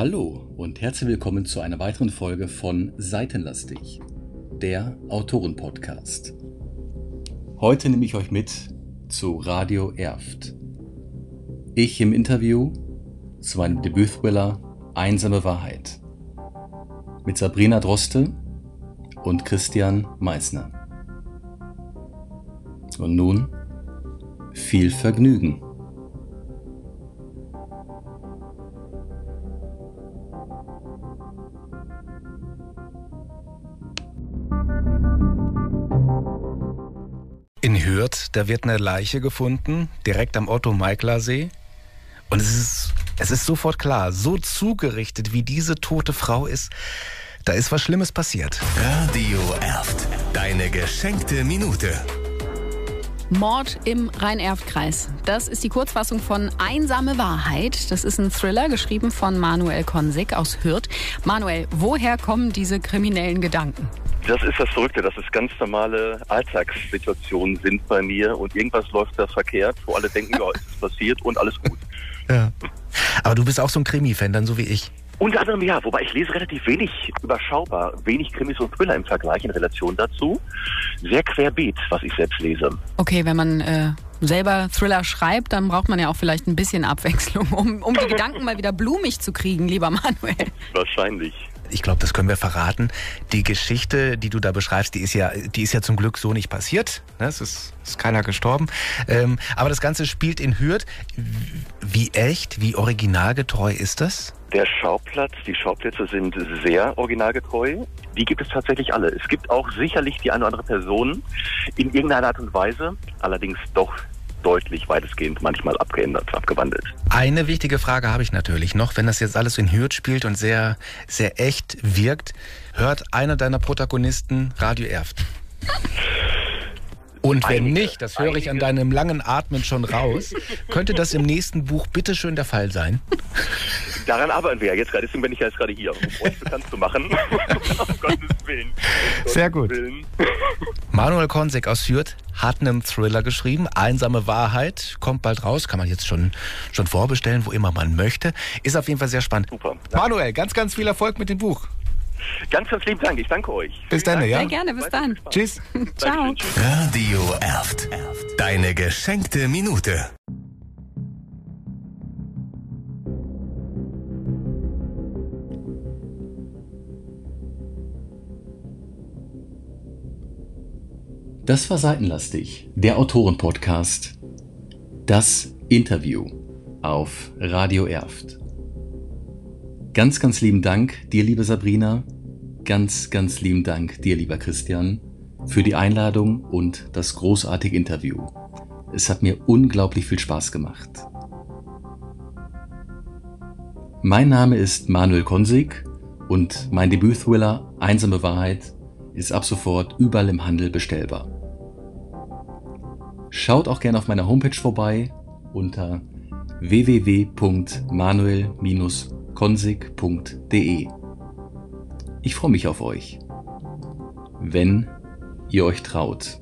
Hallo und herzlich willkommen zu einer weiteren Folge von Seitenlastig, der Autoren-Podcast. Heute nehme ich euch mit zu Radio Erft. Ich im Interview zu meinem Debüt-Thriller Einsame Wahrheit mit Sabrina Droste und Christian Meissner. Und nun viel Vergnügen. In Hürth, da wird eine Leiche gefunden, direkt am Otto-Meikler-See. Und es ist, es ist sofort klar, so zugerichtet wie diese tote Frau ist, da ist was Schlimmes passiert. Radio Erft. Deine geschenkte Minute. Mord im Rhein-Erft-Kreis. Das ist die Kurzfassung von Einsame Wahrheit. Das ist ein Thriller, geschrieben von Manuel Konsig aus Hürth. Manuel, woher kommen diese kriminellen Gedanken? Das ist das Verrückte, dass es ganz normale Alltagssituationen sind bei mir und irgendwas läuft da verkehrt, wo alle denken, ja, es ist passiert und alles gut. Ja. Aber du bist auch so ein Krimi-Fan, dann so wie ich. Unter anderem ja, wobei ich lese relativ wenig überschaubar, wenig Krimis und Thriller im Vergleich in Relation dazu. Sehr querbeet, was ich selbst lese. Okay, wenn man äh, selber Thriller schreibt, dann braucht man ja auch vielleicht ein bisschen Abwechslung, um, um die Gedanken mal wieder blumig zu kriegen, lieber Manuel. Wahrscheinlich. Ich glaube, das können wir verraten. Die Geschichte, die du da beschreibst, die ist ja, die ist ja zum Glück so nicht passiert. Ne? Es ist, ist keiner gestorben. Ähm, aber das Ganze spielt in Hürth. Wie echt, wie originalgetreu ist das? Der Schauplatz, die Schauplätze sind sehr originalgetreu. Die gibt es tatsächlich alle. Es gibt auch sicherlich die eine oder andere Person in irgendeiner Art und Weise, allerdings doch deutlich weitestgehend manchmal abgeändert, abgewandelt. Eine wichtige Frage habe ich natürlich noch, wenn das jetzt alles in Hürth spielt und sehr, sehr echt wirkt, hört einer deiner Protagonisten Radio Erft? Und wenn Einige, nicht, das höre ich an einige. deinem langen Atmen schon raus, könnte das im nächsten Buch bitteschön der Fall sein? Daran arbeiten wir ja jetzt gerade. Deswegen bin ich ja jetzt gerade hier, um euch bekannt zu machen. um Gottes Willen. Um Sehr Gottes gut. Willen. Manuel Konsek aus Hürth hat einen Thriller geschrieben, Einsame Wahrheit, kommt bald raus, kann man jetzt schon, schon vorbestellen, wo immer man möchte. Ist auf jeden Fall sehr spannend. Super. Manuel, ganz, ganz viel Erfolg mit dem Buch. Ganz, ganz lieben Dank. Ich danke euch. Bis dann, ja? Sehr gerne, bis dann. Tschüss. Ciao. Radio Erft. Deine geschenkte Minute. Das war Seitenlastig, der Autoren-Podcast. Das Interview auf Radio Erft. Ganz, ganz lieben Dank dir, liebe Sabrina. Ganz, ganz lieben Dank dir, lieber Christian, für die Einladung und das großartige Interview. Es hat mir unglaublich viel Spaß gemacht. Mein Name ist Manuel Konsig und mein Debüt-Thriller Einsame Wahrheit ist ab sofort überall im Handel bestellbar. Schaut auch gerne auf meiner Homepage vorbei unter www.manuel-konsig.de. Ich freue mich auf euch, wenn ihr euch traut.